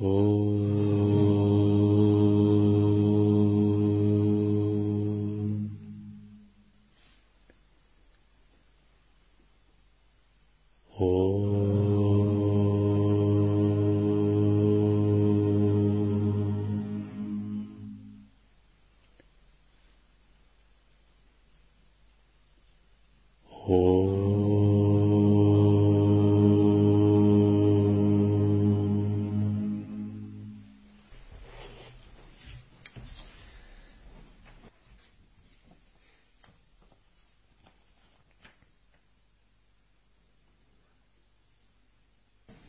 Oh.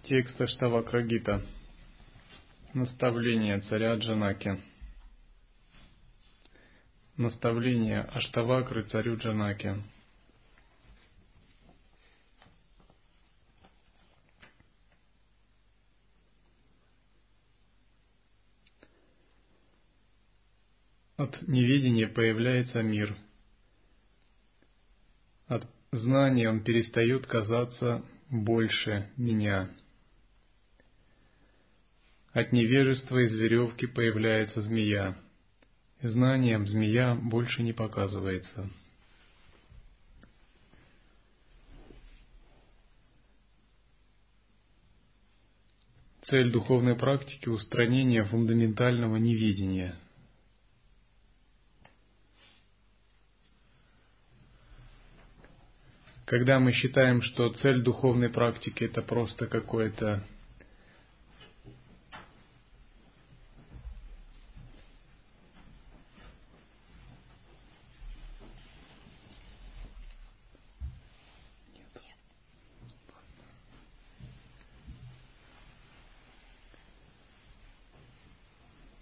Текст Аштавакрагита. Наставление царя Джанаки. Наставление Аштавакры царю Джанаки. От неведения появляется мир. От знания он перестает казаться больше меня. От невежества из веревки появляется змея. Знанием змея больше не показывается. Цель духовной практики – устранение фундаментального невидения. Когда мы считаем, что цель духовной практики – это просто какое-то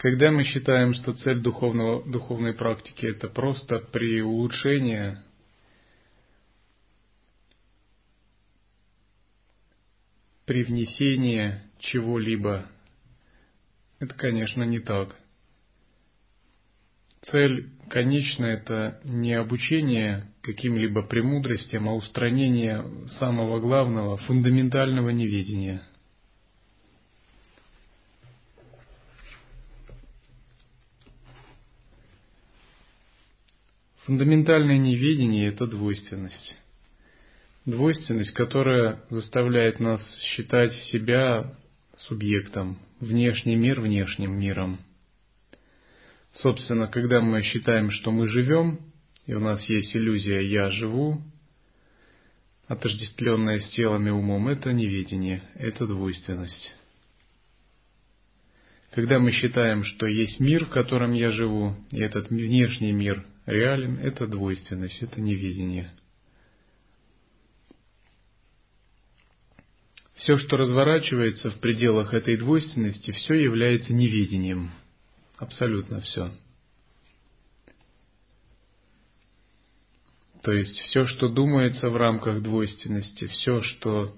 Когда мы считаем, что цель духовного, духовной практики это просто при улучшении при внесении чего-либо, это, конечно, не так. Цель конечная – это не обучение каким-либо премудростям, а устранение самого главного, фундаментального неведения – Фундаментальное неведение – это двойственность. Двойственность, которая заставляет нас считать себя субъектом, внешний мир внешним миром. Собственно, когда мы считаем, что мы живем, и у нас есть иллюзия «я живу», отождествленная с телом и умом, это неведение, это двойственность. Когда мы считаем, что есть мир, в котором я живу, и этот внешний мир реален, это двойственность, это невидение. Все, что разворачивается в пределах этой двойственности, все является невидением. Абсолютно все. То есть все, что думается в рамках двойственности, все, что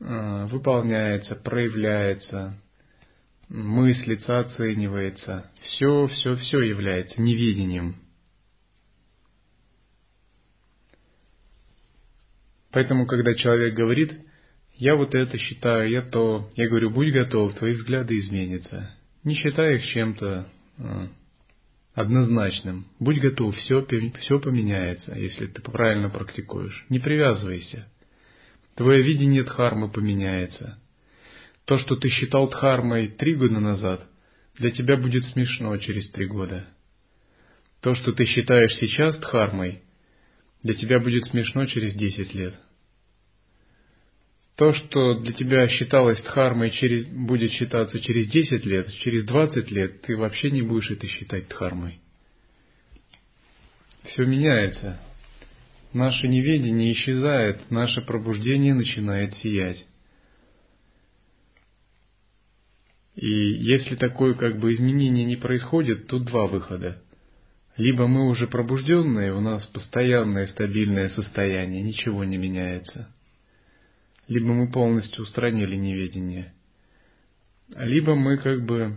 э, выполняется, проявляется, мыслится, оценивается, все, все, все является невидением. Поэтому, когда человек говорит, я вот это считаю, я то, я говорю, будь готов, твои взгляды изменятся. Не считай их чем-то а, однозначным. Будь готов, все, все поменяется, если ты правильно практикуешь. Не привязывайся. Твое видение дхармы поменяется. То, что ты считал дхармой три года назад, для тебя будет смешно через три года. То, что ты считаешь сейчас дхармой, для тебя будет смешно через десять лет. То, что для тебя считалось дхармой, через, будет считаться через 10 лет, через 20 лет, ты вообще не будешь это считать дхармой. Все меняется. Наше неведение исчезает, наше пробуждение начинает сиять. И если такое как бы изменение не происходит, тут два выхода. Либо мы уже пробужденные, у нас постоянное стабильное состояние, ничего не меняется – либо мы полностью устранили неведение, либо мы как бы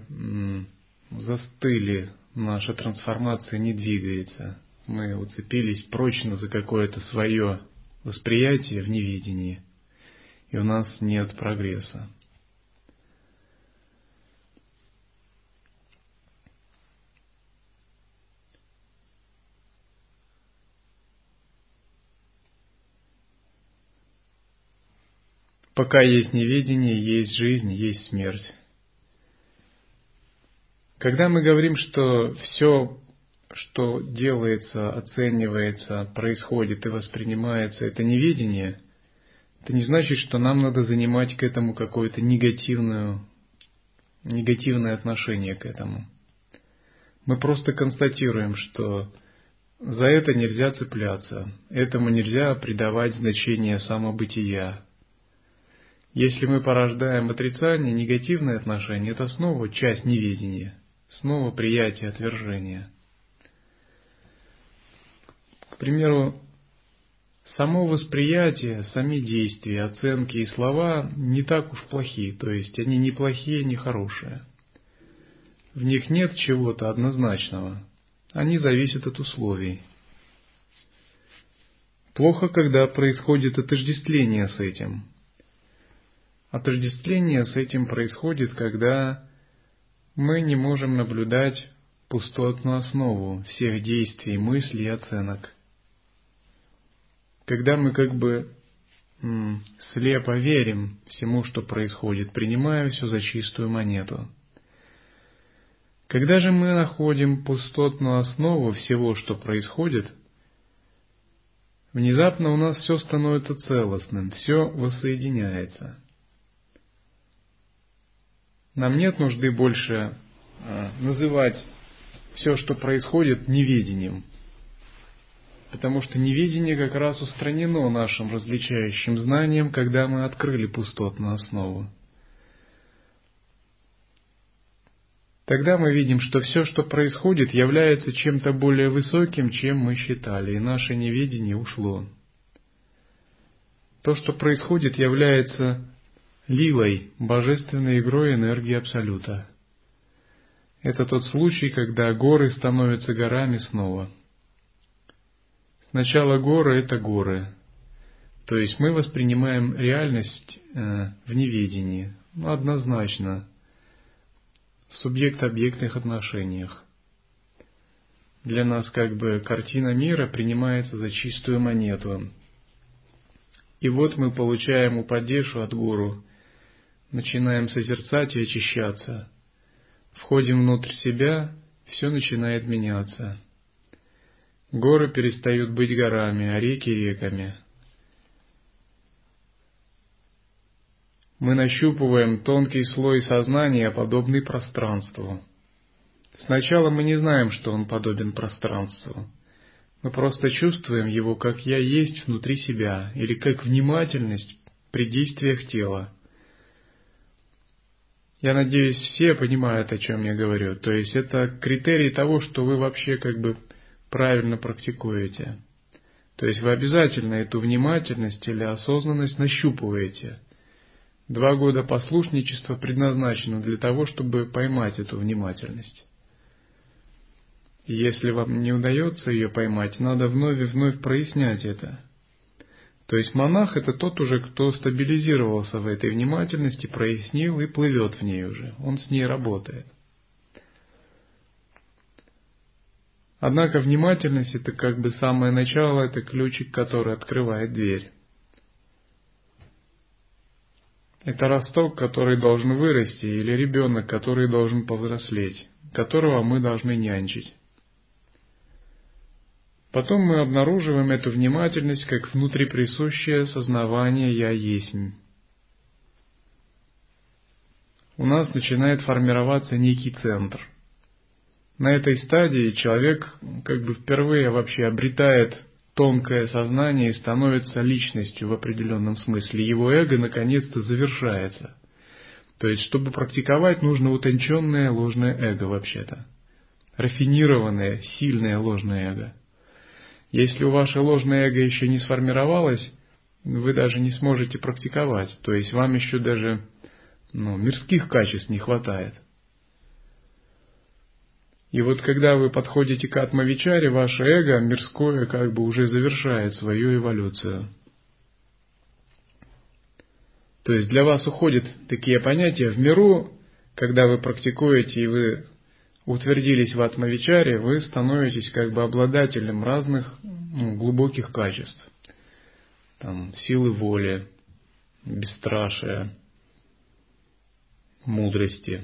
застыли, наша трансформация не двигается, мы уцепились прочно за какое-то свое восприятие в неведении, и у нас нет прогресса. Пока есть неведение, есть жизнь, есть смерть. Когда мы говорим, что все, что делается, оценивается, происходит и воспринимается, это неведение, это не значит, что нам надо занимать к этому какое-то негативное, отношение к этому. Мы просто констатируем, что за это нельзя цепляться, этому нельзя придавать значение самобытия. Если мы порождаем отрицание, негативное отношение, это снова часть неведения, снова приятие отвержения. К примеру, само восприятие, сами действия, оценки и слова не так уж плохи, то есть они не плохие, не хорошие. В них нет чего-то однозначного. Они зависят от условий. Плохо, когда происходит отождествление с этим. Отождествление с этим происходит, когда мы не можем наблюдать пустотную основу всех действий, мыслей и оценок. Когда мы как бы слепо верим всему, что происходит, принимая все за чистую монету – когда же мы находим пустотную основу всего, что происходит, внезапно у нас все становится целостным, все воссоединяется. Нам нет нужды больше а, называть все, что происходит, неведением, потому что неведение как раз устранено нашим различающим знанием, когда мы открыли пустотную основу. Тогда мы видим, что все, что происходит, является чем-то более высоким, чем мы считали, и наше неведение ушло. То, что происходит, является лилой, божественной игрой энергии Абсолюта. Это тот случай, когда горы становятся горами снова. Сначала горы – это горы. То есть мы воспринимаем реальность э, в неведении. Ну, однозначно в субъект-объектных отношениях. Для нас как бы картина мира принимается за чистую монету. И вот мы получаем упадешу от гуру, начинаем созерцать и очищаться. Входим внутрь себя, все начинает меняться. Горы перестают быть горами, а реки реками – мы нащупываем тонкий слой сознания, подобный пространству. Сначала мы не знаем, что он подобен пространству. Мы просто чувствуем его, как я есть внутри себя, или как внимательность при действиях тела. Я надеюсь, все понимают, о чем я говорю. То есть это критерий того, что вы вообще как бы правильно практикуете. То есть вы обязательно эту внимательность или осознанность нащупываете – Два года послушничества предназначено для того, чтобы поймать эту внимательность. Если вам не удается ее поймать, надо вновь и вновь прояснять это. То есть монах это тот уже, кто стабилизировался в этой внимательности, прояснил и плывет в ней уже. Он с ней работает. Однако внимательность это как бы самое начало, это ключик, который открывает дверь. Это росток, который должен вырасти, или ребенок, который должен повзрослеть, которого мы должны нянчить. Потом мы обнаруживаем эту внимательность как внутриприсущее сознавание «я есть». У нас начинает формироваться некий центр. На этой стадии человек как бы впервые вообще обретает тонкое сознание и становится личностью в определенном смысле. Его эго наконец-то завершается. То есть, чтобы практиковать, нужно утонченное ложное эго вообще-то. Рафинированное, сильное ложное эго. Если у ваше ложное эго еще не сформировалось, вы даже не сможете практиковать. То есть вам еще даже ну, мирских качеств не хватает – и вот когда вы подходите к атмавичаре, ваше эго мирское как бы уже завершает свою эволюцию. То есть для вас уходят такие понятия в миру, когда вы практикуете и вы утвердились в атмавичаре, вы становитесь как бы обладателем разных ну, глубоких качеств. Там, силы воли, бесстрашия, мудрости.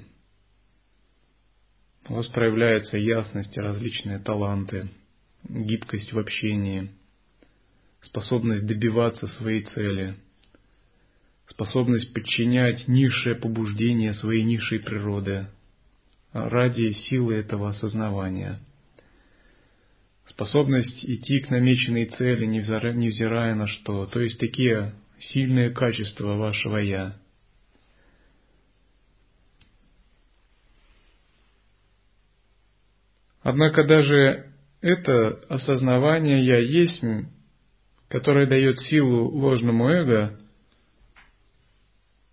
У вас проявляется ясность различные таланты, гибкость в общении, способность добиваться своей цели, способность подчинять низшее побуждение своей низшей природы ради силы этого осознавания – способность идти к намеченной цели, невзирая на что, то есть такие сильные качества вашего «я». Однако даже это осознавание «я есть», которое дает силу ложному эго,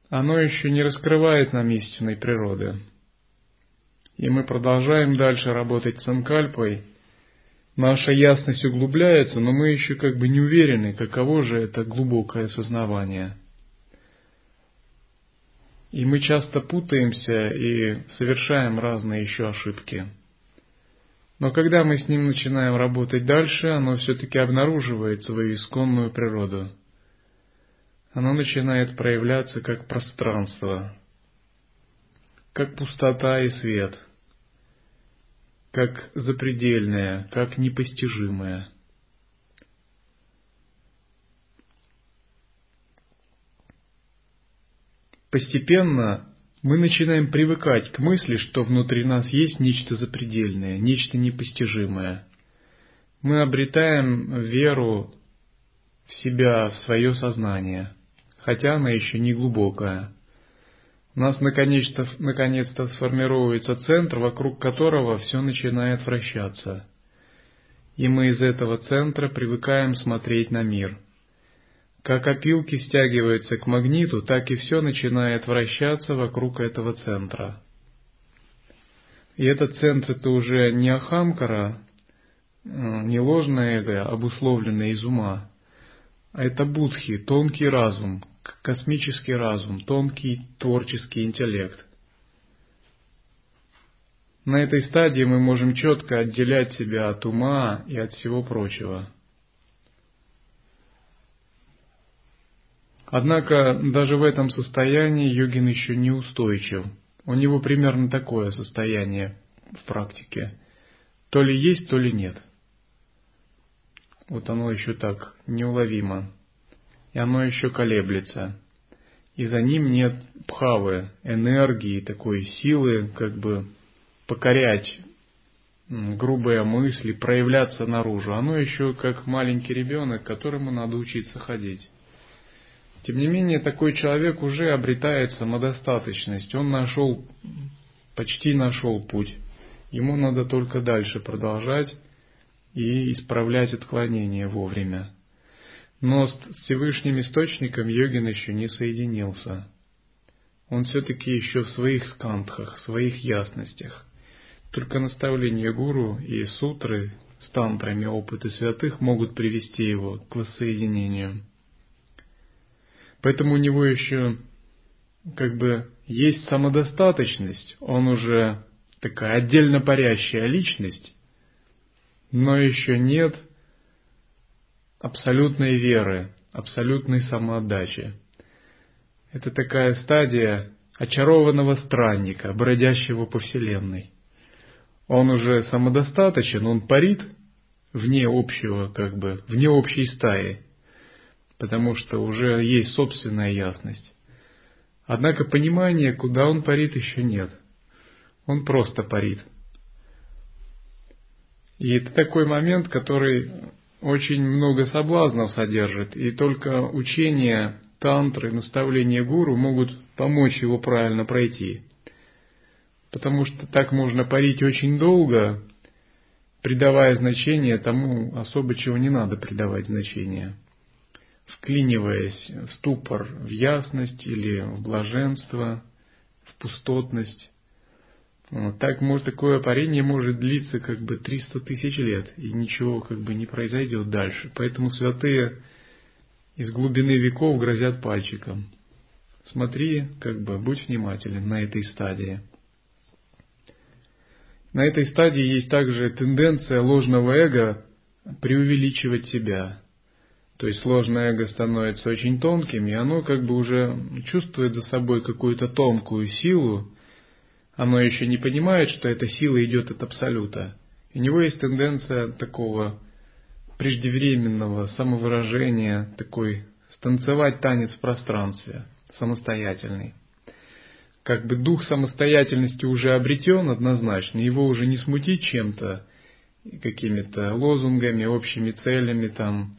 оно еще не раскрывает нам истинной природы. И мы продолжаем дальше работать с анкальпой – наша ясность углубляется, но мы еще как бы не уверены, каково же это глубокое сознавание. И мы часто путаемся и совершаем разные еще ошибки. Но когда мы с ним начинаем работать дальше, оно все-таки обнаруживает свою исконную природу. Оно начинает проявляться как пространство, как пустота и свет – как запредельное, как непостижимое. Постепенно мы начинаем привыкать к мысли, что внутри нас есть нечто запредельное, нечто непостижимое. Мы обретаем веру в себя, в свое сознание, хотя она еще не глубокая. У нас наконец-то, наконец-то сформируется центр, вокруг которого все начинает вращаться. И мы из этого центра привыкаем смотреть на мир. Как опилки стягиваются к магниту, так и все начинает вращаться вокруг этого центра. И этот центр это уже не Ахамкара, э, не ложное эго, обусловленное из ума, это будхи, тонкий разум, космический разум, тонкий творческий интеллект. На этой стадии мы можем четко отделять себя от ума и от всего прочего. Однако даже в этом состоянии йогин еще не устойчив. У него примерно такое состояние в практике. То ли есть, то ли нет. Вот оно еще так неуловимо и оно еще колеблется. И за ним нет пхавы, энергии, такой силы, как бы покорять грубые мысли, проявляться наружу. Оно еще как маленький ребенок, которому надо учиться ходить. Тем не менее, такой человек уже обретает самодостаточность. Он нашел, почти нашел путь. Ему надо только дальше продолжать и исправлять отклонения вовремя. Но с Всевышним Источником йогин еще не соединился. Он все-таки еще в своих скантхах, в своих ясностях. Только наставления гуру и сутры с тантрами опыты святых могут привести его к воссоединению. Поэтому у него еще как бы есть самодостаточность, он уже такая отдельно парящая личность, но еще нет абсолютной веры, абсолютной самоотдачи. Это такая стадия очарованного странника, бродящего по Вселенной. Он уже самодостаточен, он парит вне общего, как бы, вне общей стаи, потому что уже есть собственная ясность. Однако понимания, куда он парит, еще нет. Он просто парит. И это такой момент, который очень много соблазнов содержит, и только учение тантры, наставления гуру могут помочь его правильно пройти. Потому что так можно парить очень долго, придавая значение тому, особо чего не надо придавать значение. Вклиниваясь в ступор, в ясность или в блаженство, в пустотность. Так может, такое парение может длиться как бы 300 тысяч лет, и ничего как бы не произойдет дальше. Поэтому святые из глубины веков грозят пальчиком. Смотри, как бы, будь внимателен на этой стадии. На этой стадии есть также тенденция ложного эго преувеличивать себя. То есть ложное эго становится очень тонким, и оно как бы уже чувствует за собой какую-то тонкую силу, оно еще не понимает, что эта сила идет от Абсолюта. У него есть тенденция такого преждевременного самовыражения, такой станцевать танец в пространстве, самостоятельный. Как бы дух самостоятельности уже обретен однозначно, его уже не смутить чем-то, какими-то лозунгами, общими целями, там,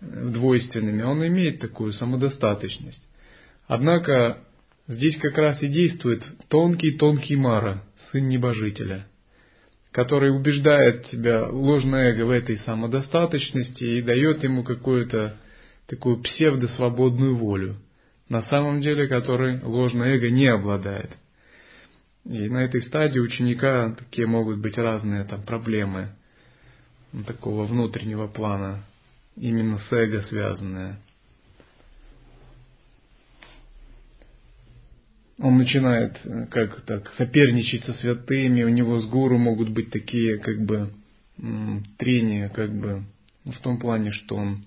двойственными. Он имеет такую самодостаточность. Однако здесь как раз и действует тонкий-тонкий Мара, сын небожителя, который убеждает тебя, ложное эго, в этой самодостаточности и дает ему какую-то такую псевдосвободную волю, на самом деле которой ложное эго не обладает. И на этой стадии ученика такие могут быть разные там проблемы такого внутреннего плана, именно с эго связанные. Он начинает э, как так соперничать со святыми, у него с гуру могут быть такие как бы трения, как бы в том плане, что он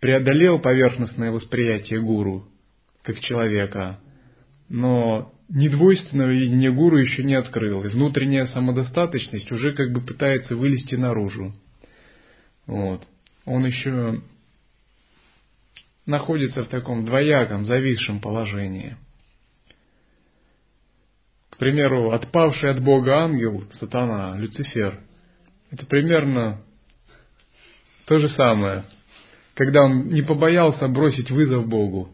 преодолел поверхностное восприятие гуру как человека, но недвойственного видения гуру еще не открыл, и внутренняя самодостаточность уже как бы пытается вылезти наружу. Вот. Он еще находится в таком двояком, зависшем положении. Примеру, отпавший от Бога ангел, сатана, Люцифер, это примерно то же самое – когда он не побоялся бросить вызов Богу.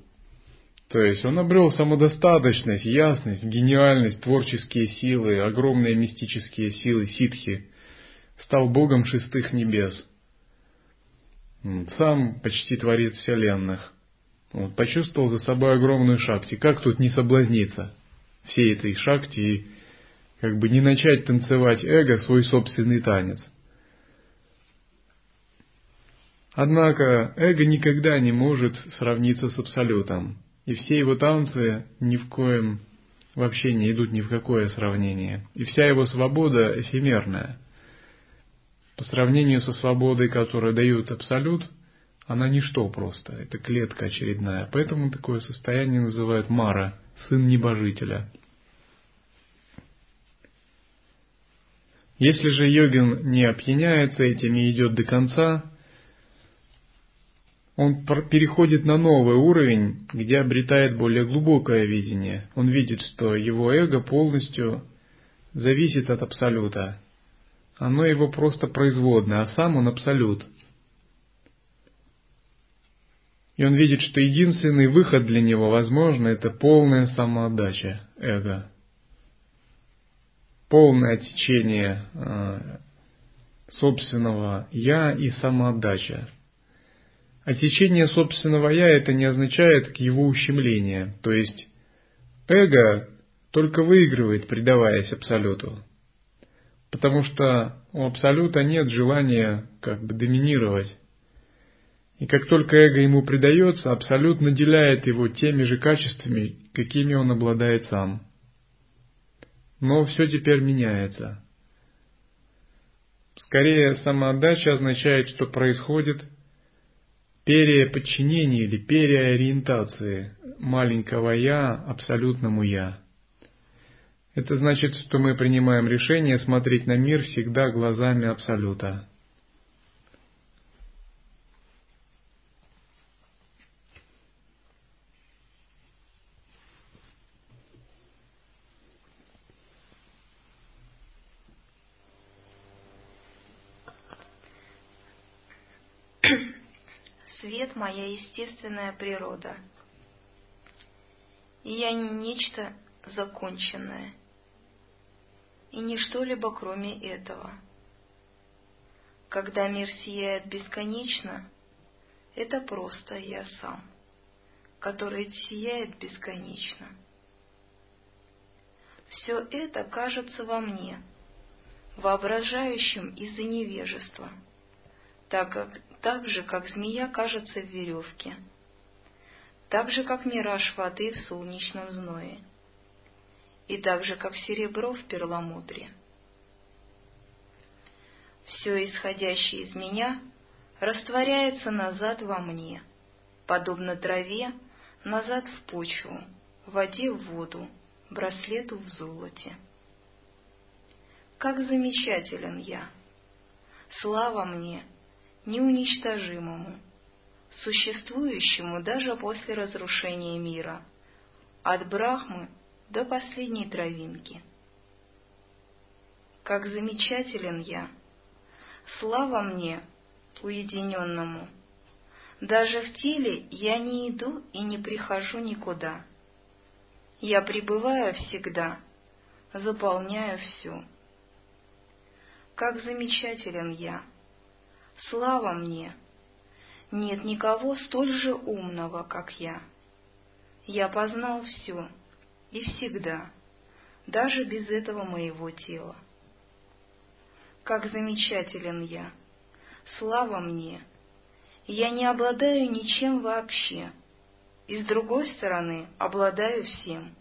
То есть он обрел самодостаточность, ясность, гениальность, творческие силы, огромные мистические силы, ситхи. Стал Богом шестых небес. Сам почти творец вселенных. Вот, почувствовал за собой огромную шакти. Как тут не соблазниться всей этой шакти и как бы не начать танцевать эго свой собственный танец – Однако эго никогда не может сравниться с абсолютом, и все его танцы ни в коем вообще не идут ни в какое сравнение. И вся его свобода эфемерная. По сравнению со свободой, которую дают абсолют, она ничто просто, это клетка очередная. Поэтому такое состояние называют Мара, сын небожителя. Если же йогин не опьяняется этим и идет до конца, он переходит на новый уровень, где обретает более глубокое видение. Он видит, что его эго полностью зависит от абсолюта. Оно его просто производное, а сам он абсолют. И он видит, что единственный выход для него возможно это полная самоотдача эго. Полное течение э, собственного я и самоотдача. Отсечение собственного «я» это не означает его ущемление, то есть эго только выигрывает, предаваясь Абсолюту. Потому что у Абсолюта нет желания как бы доминировать. И как только эго ему предается, Абсолют наделяет его теми же качествами, какими он обладает сам. Но все теперь меняется. Скорее, самоотдача означает, что происходит – переподчинение или переориентации маленького «я» абсолютному «я». Это значит, что мы принимаем решение смотреть на мир всегда глазами Абсолюта. свет моя естественная природа. И я не нечто законченное, и не что-либо кроме этого. Когда мир сияет бесконечно, это просто я сам, который сияет бесконечно. Все это кажется во мне, воображающим из-за невежества, так как так же, как змея кажется в веревке, так же, как мираж воды в солнечном зное, и так же, как серебро в перламутре. Все исходящее из меня растворяется назад во мне, подобно траве, назад в почву, воде в воду, браслету в золоте. Как замечателен я! Слава мне, неуничтожимому, существующему даже после разрушения мира, от Брахмы до последней травинки. Как замечателен я! Слава мне, уединенному! Даже в теле я не иду и не прихожу никуда. Я пребываю всегда, заполняю все. Как замечателен я! Слава мне! Нет никого столь же умного, как я. Я познал все и всегда, даже без этого моего тела. Как замечателен я! Слава мне! Я не обладаю ничем вообще, и с другой стороны обладаю всем,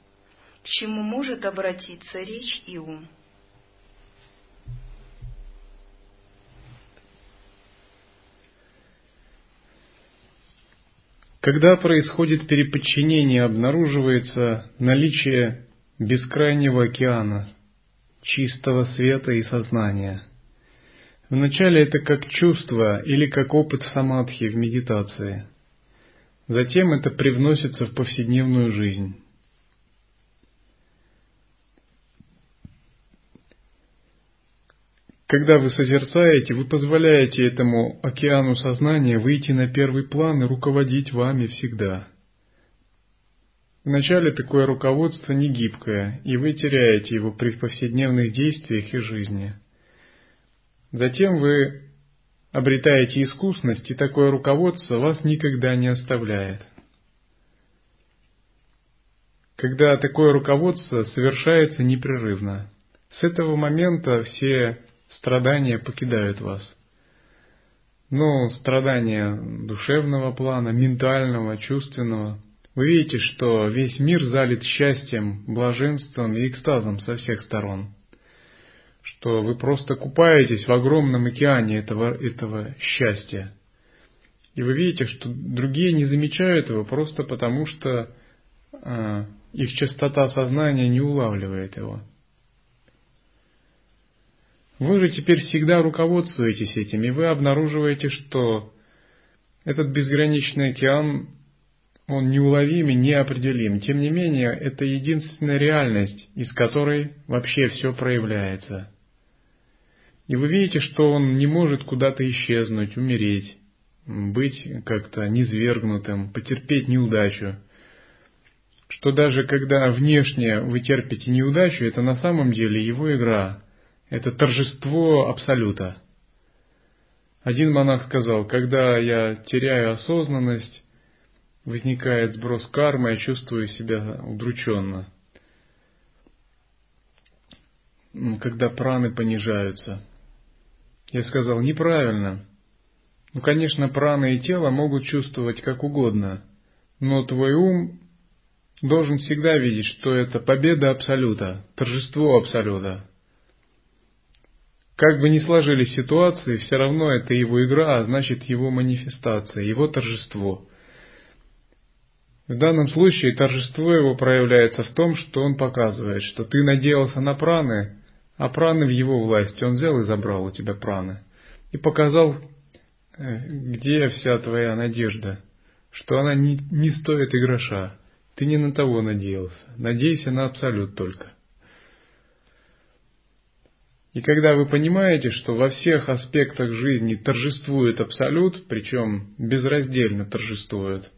к чему может обратиться речь и ум. Когда происходит переподчинение, обнаруживается наличие бескрайнего океана, чистого света и сознания. Вначале это как чувство или как опыт самадхи в медитации. Затем это привносится в повседневную жизнь. Когда вы созерцаете, вы позволяете этому океану сознания выйти на первый план и руководить вами всегда. Вначале такое руководство не гибкое, и вы теряете его при повседневных действиях и жизни. Затем вы обретаете искусность, и такое руководство вас никогда не оставляет. Когда такое руководство совершается непрерывно, с этого момента все страдания покидают вас. Но страдания душевного плана, ментального, чувственного, вы видите, что весь мир залит счастьем, блаженством и экстазом со всех сторон. Что вы просто купаетесь в огромном океане этого, этого счастья. И вы видите, что другие не замечают его просто потому, что э, их частота сознания не улавливает его. Вы же теперь всегда руководствуетесь этим, и вы обнаруживаете, что этот безграничный океан, он неуловим и неопределим. Тем не менее, это единственная реальность, из которой вообще все проявляется. И вы видите, что он не может куда-то исчезнуть, умереть, быть как-то низвергнутым, потерпеть неудачу. Что даже когда внешне вы терпите неудачу, это на самом деле его игра – это торжество Абсолюта. Один монах сказал, когда я теряю осознанность, возникает сброс кармы, я чувствую себя удрученно. Когда праны понижаются. Я сказал, неправильно. Ну, конечно, праны и тело могут чувствовать как угодно, но твой ум должен всегда видеть, что это победа Абсолюта, торжество Абсолюта. Как бы ни сложились ситуации, все равно это его игра, а значит его манифестация, его торжество. В данном случае торжество его проявляется в том, что он показывает, что ты надеялся на праны, а праны в его власти. Он взял и забрал у тебя праны. И показал, э, где вся твоя надежда, что она не, не стоит и гроша. Ты не на того надеялся. Надейся на абсолют только. И когда вы понимаете, что во всех аспектах жизни торжествует абсолют, причем безраздельно торжествует,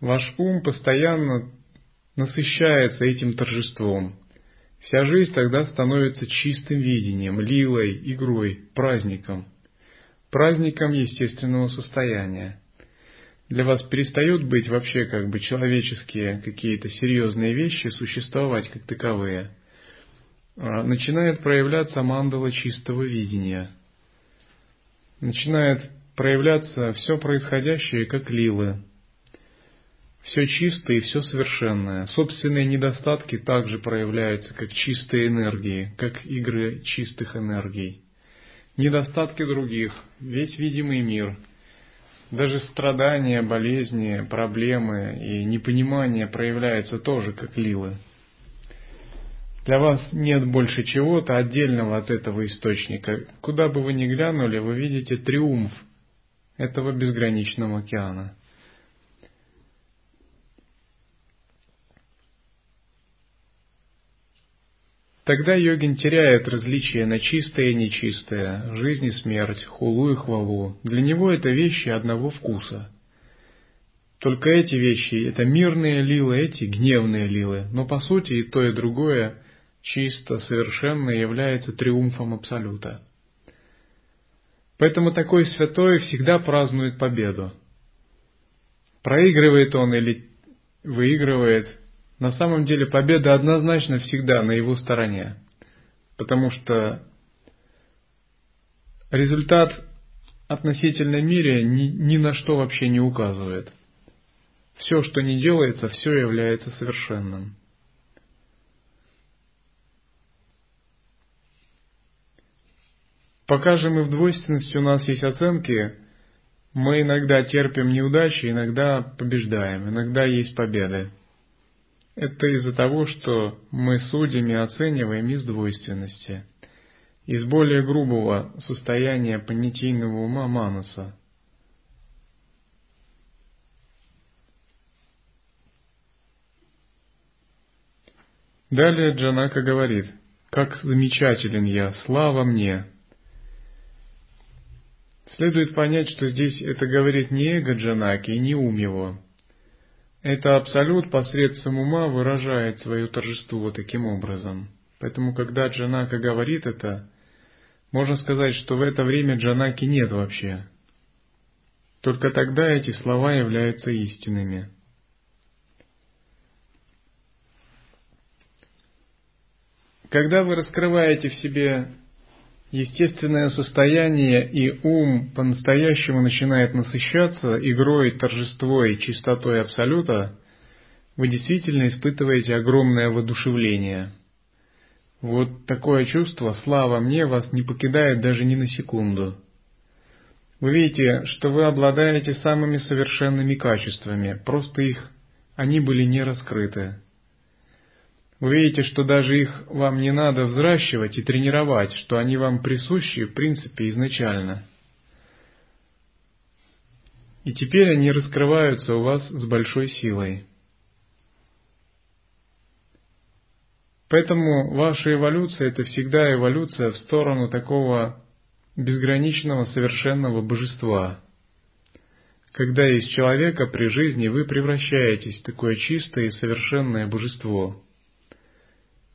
ваш ум постоянно насыщается этим торжеством. Вся жизнь тогда становится чистым видением, лилой, игрой, праздником. Праздником естественного состояния. Для вас перестают быть вообще как бы человеческие какие-то серьезные вещи существовать как таковые – начинает проявляться мандала чистого видения. Начинает проявляться все происходящее как лилы. Все чистое и все совершенное. Собственные недостатки также проявляются как чистые энергии, как игры чистых энергий. недостатки других, весь видимый мир, даже страдания, болезни, проблемы и непонимание проявляются тоже как лилы. Для вас нет больше чего-то отдельного от этого источника. Куда бы вы ни глянули, вы видите триумф этого безграничного океана. Тогда йогин теряет различие на чистое и нечистое, жизнь и смерть, хулу и хвалу. Для него это вещи одного вкуса. Только эти вещи – это мирные лилы, эти – гневные лилы, но по сути и то, и другое чисто, совершенно является триумфом Абсолюта. Поэтому такой святой всегда празднует победу. Проигрывает он или выигрывает, на самом деле победа однозначно всегда на его стороне. Потому что результат относительно мире ни, ни на что вообще не указывает. Все, что не делается, все является совершенным. Пока же мы в двойственности, у нас есть оценки, мы иногда терпим неудачи, иногда побеждаем, иногда есть победы. Это из-за того, что мы судим и оцениваем из двойственности, из более грубого состояния понятийного ума манаса. Далее Джанака говорит, «Как замечателен я, слава мне, Следует понять, что здесь это говорит не эго Джанаки не ум его. Это абсолют посредством ума выражает свое торжество таким образом. Поэтому, когда Джанака говорит это, можно сказать, что в это время Джанаки нет вообще. Только тогда эти слова являются истинными. Когда вы раскрываете в себе естественное состояние и ум по-настоящему начинает насыщаться игрой, торжество и чистотой Абсолюта, вы действительно испытываете огромное воодушевление. Вот такое чувство, слава мне, вас не покидает даже ни на секунду. Вы видите, что вы обладаете самыми совершенными качествами, просто их, они были не раскрыты. Вы видите, что даже их вам не надо взращивать и тренировать, что они вам присущи в принципе изначально. И теперь они раскрываются у вас с большой силой. Поэтому ваша эволюция – это всегда эволюция в сторону такого безграничного совершенного божества. Когда из человека при жизни вы превращаетесь в такое чистое и совершенное божество –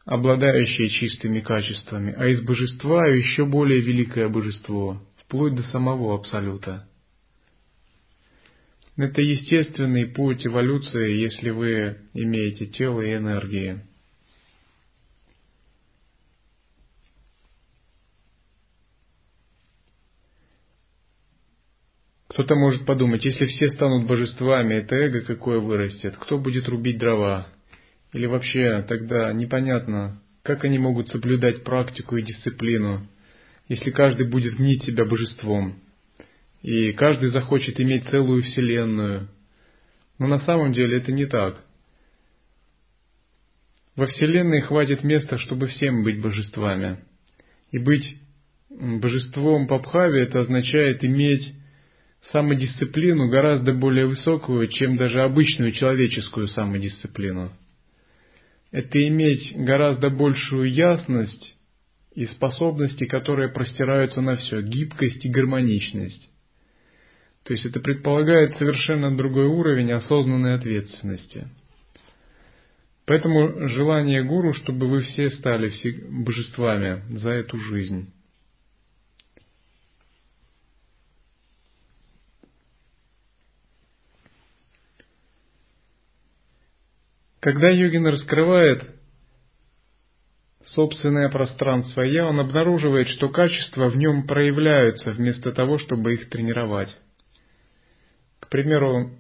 обладающее чистыми качествами, а из божества еще более великое божество, вплоть до самого Абсолюта. Это естественный путь эволюции, если вы имеете тело и энергии. Кто-то может подумать, если все станут божествами, это эго какое вырастет, кто будет рубить дрова? Или вообще тогда непонятно, как они могут соблюдать практику и дисциплину, если каждый будет мнить себя божеством, и каждый захочет иметь целую вселенную. Но на самом деле это не так. Во вселенной хватит места, чтобы всем быть божествами. И быть божеством по Бхаве это означает иметь самодисциплину гораздо более высокую, чем даже обычную человеческую самодисциплину это иметь гораздо большую ясность и способности, которые простираются на все, гибкость и гармоничность. То есть это предполагает совершенно другой уровень осознанной ответственности. Поэтому желание гуру, чтобы вы все стали божествами за эту жизнь. Когда йогин раскрывает собственное пространство «я», он обнаруживает, что качества в нем проявляются вместо того, чтобы их тренировать. К примеру,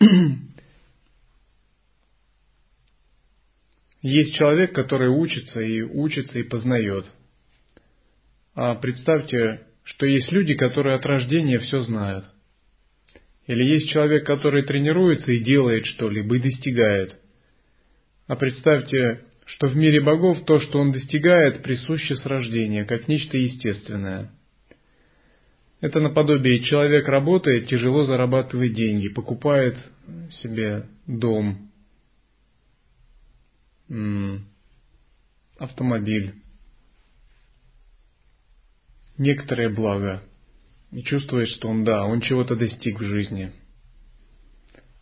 есть человек, который учится и учится и познает. А представьте, что есть люди, которые от рождения все знают. Или есть человек, который тренируется и делает что-либо и достигает. А представьте, что в мире богов то, что он достигает, присуще с рождения, как нечто естественное. Это наподобие человек работает, тяжело зарабатывает деньги, покупает себе дом, автомобиль, некоторое благо и чувствует, что он, да, он чего-то достиг в жизни.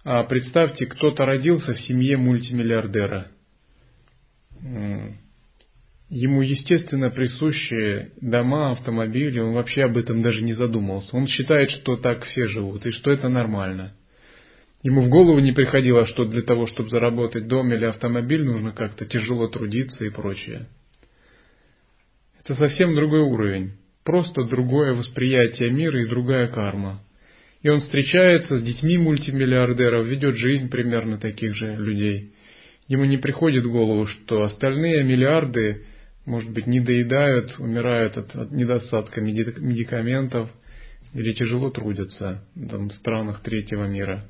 А представьте, кто-то родился в семье мультимиллиардера. Ему, естественно, присущи дома, автомобили, он вообще об этом даже не задумывался. Он считает, что так все живут и что это нормально. Ему в голову не приходило, что для того, чтобы заработать дом или автомобиль, нужно как-то тяжело трудиться и прочее. Это совсем другой уровень просто другое восприятие мира и другая карма. И он встречается с детьми мультимиллиардеров, ведет жизнь примерно таких же людей. Ему не приходит в голову, что остальные миллиарды, может быть, не доедают, умирают от, от недостатка медикаментов или тяжело трудятся там, в странах третьего мира.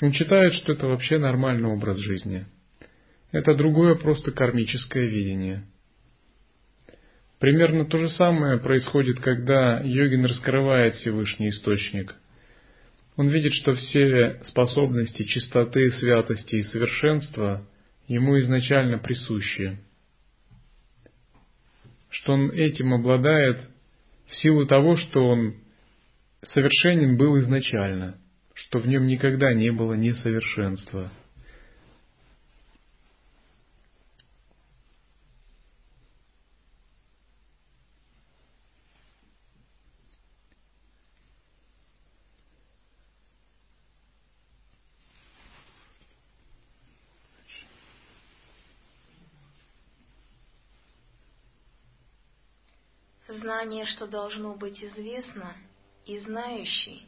Он считает, что это вообще нормальный образ жизни. Это другое просто кармическое видение – Примерно то же самое происходит, когда йогин раскрывает Всевышний Источник. Он видит, что все способности чистоты, святости и совершенства ему изначально присущи, что он этим обладает в силу того, что он совершенен был изначально, что в нем никогда не было несовершенства – Знание, что должно быть известно, и знающий,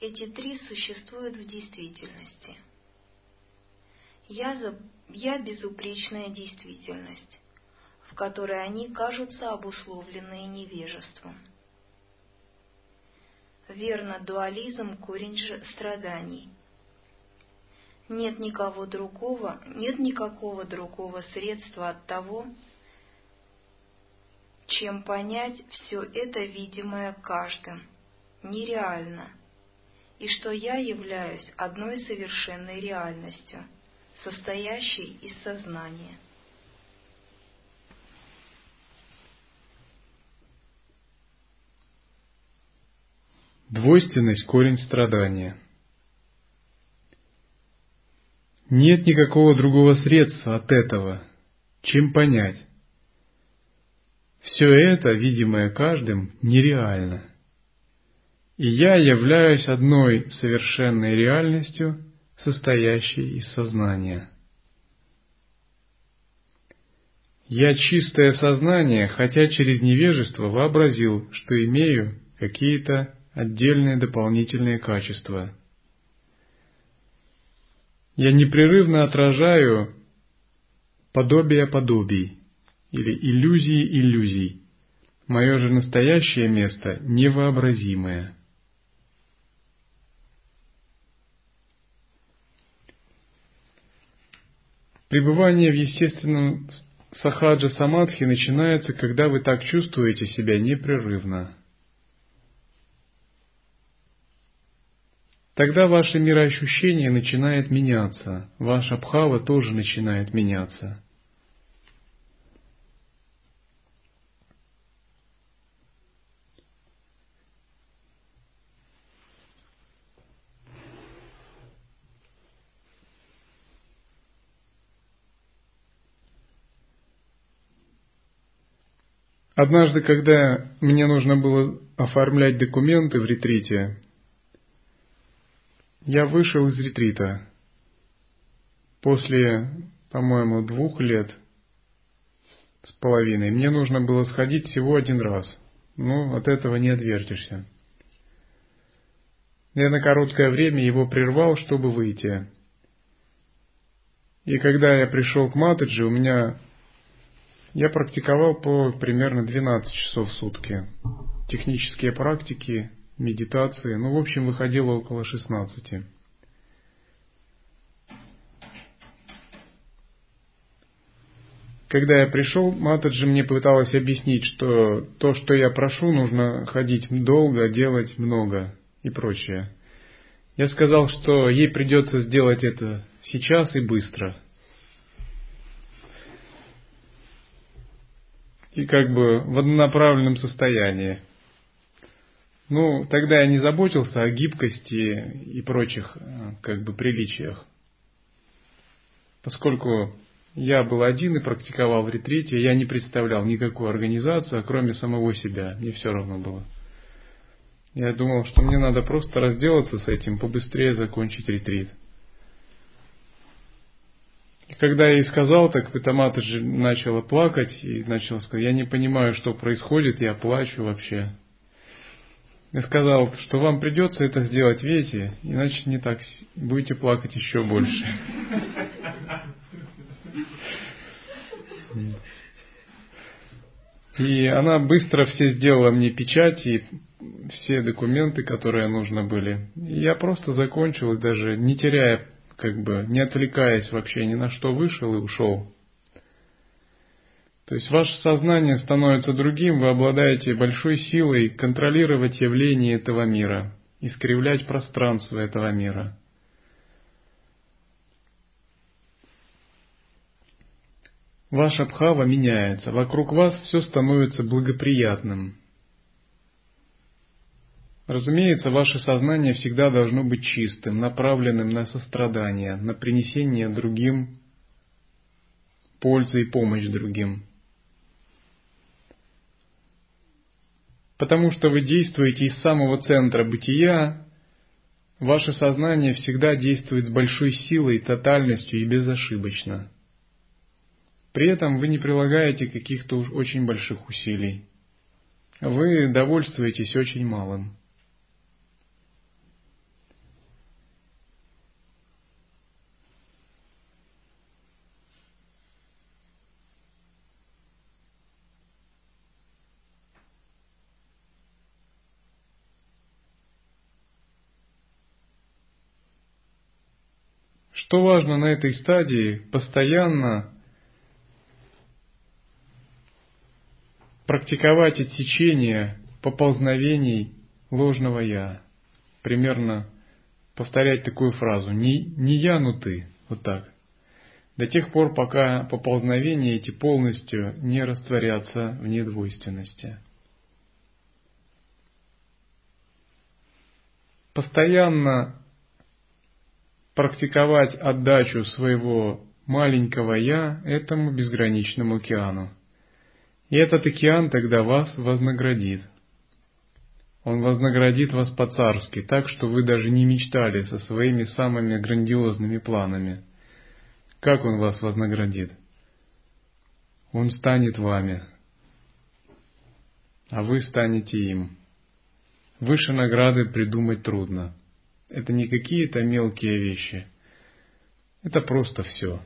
эти три существуют в действительности. Я, за, я безупречная действительность, в которой они кажутся обусловленные невежеством. Верно, дуализм – корень страданий. Нет никого другого, нет никакого другого средства от того, чем понять все это видимое каждым, нереально, и что я являюсь одной совершенной реальностью, состоящей из сознания. Двойственность – корень страдания. Нет никакого другого средства от этого, чем понять, все это, видимое каждым, нереально. И я являюсь одной совершенной реальностью, состоящей из сознания. Я чистое сознание, хотя через невежество вообразил, что имею какие-то отдельные дополнительные качества. Я непрерывно отражаю подобие подобий, или иллюзии иллюзий. Мое же настоящее место невообразимое. Пребывание в естественном сахаджа самадхи начинается, когда вы так чувствуете себя непрерывно. Тогда ваше мироощущение начинает меняться, ваша бхава тоже начинает меняться. Однажды, когда мне нужно было оформлять документы в ретрите, я вышел из ретрита после, по-моему, двух лет с половиной. Мне нужно было сходить всего один раз. Ну, от этого не отвертишься. Я на короткое время его прервал, чтобы выйти. И когда я пришел к Матаджи, у меня Я практиковал по примерно 12 часов в сутки. Технические практики, медитации, ну, в общем, выходило около 16. Когда я пришел, Матаджи мне пыталась объяснить, что то, что я прошу, нужно ходить долго, делать много и прочее. Я сказал, что ей придется сделать это сейчас и быстро. И как бы в однонаправленном состоянии. Ну, тогда я не заботился о гибкости и прочих как бы приличиях. Поскольку я был один и практиковал в ретрите, я не представлял никакую организацию, кроме самого себя. Мне все равно было. Я думал, что мне надо просто разделаться с этим, побыстрее закончить ретрит. И когда я ей сказал так, Петамата же начала плакать и начала сказать, я не понимаю, что происходит, я плачу вообще. Я сказал, что вам придется это сделать, видите, иначе не так будете плакать еще больше. И она быстро все сделала мне печати, все документы, которые нужно были. И я просто закончил, даже не теряя, как бы, не отвлекаясь вообще ни на что, вышел и ушел. То есть ваше сознание становится другим, вы обладаете большой силой контролировать явления этого мира, искривлять пространство этого мира – Ваша бхава меняется, вокруг вас все становится благоприятным. Разумеется, ваше сознание всегда должно быть чистым, направленным на сострадание, на принесение другим пользы и помощь другим. Потому что вы действуете из самого центра бытия, ваше сознание всегда действует с большой силой, тотальностью и безошибочно – при этом вы не прилагаете каких-то уж очень больших усилий. Вы довольствуетесь очень малым. Что важно на этой стадии, постоянно практиковать отсечение поползновений ложного «я». Примерно повторять такую фразу «не, не я, но ты». Вот так. До тех пор, пока поползновения эти полностью не растворятся в недвойственности. Постоянно практиковать отдачу своего маленького «я» этому безграничному океану – и этот океан тогда вас вознаградит. Он вознаградит вас по-царски, так что вы даже не мечтали со своими самыми грандиозными планами. Как он вас вознаградит? Он станет вами, а вы станете им. Выше награды придумать трудно. Это не какие-то мелкие вещи. Это просто все.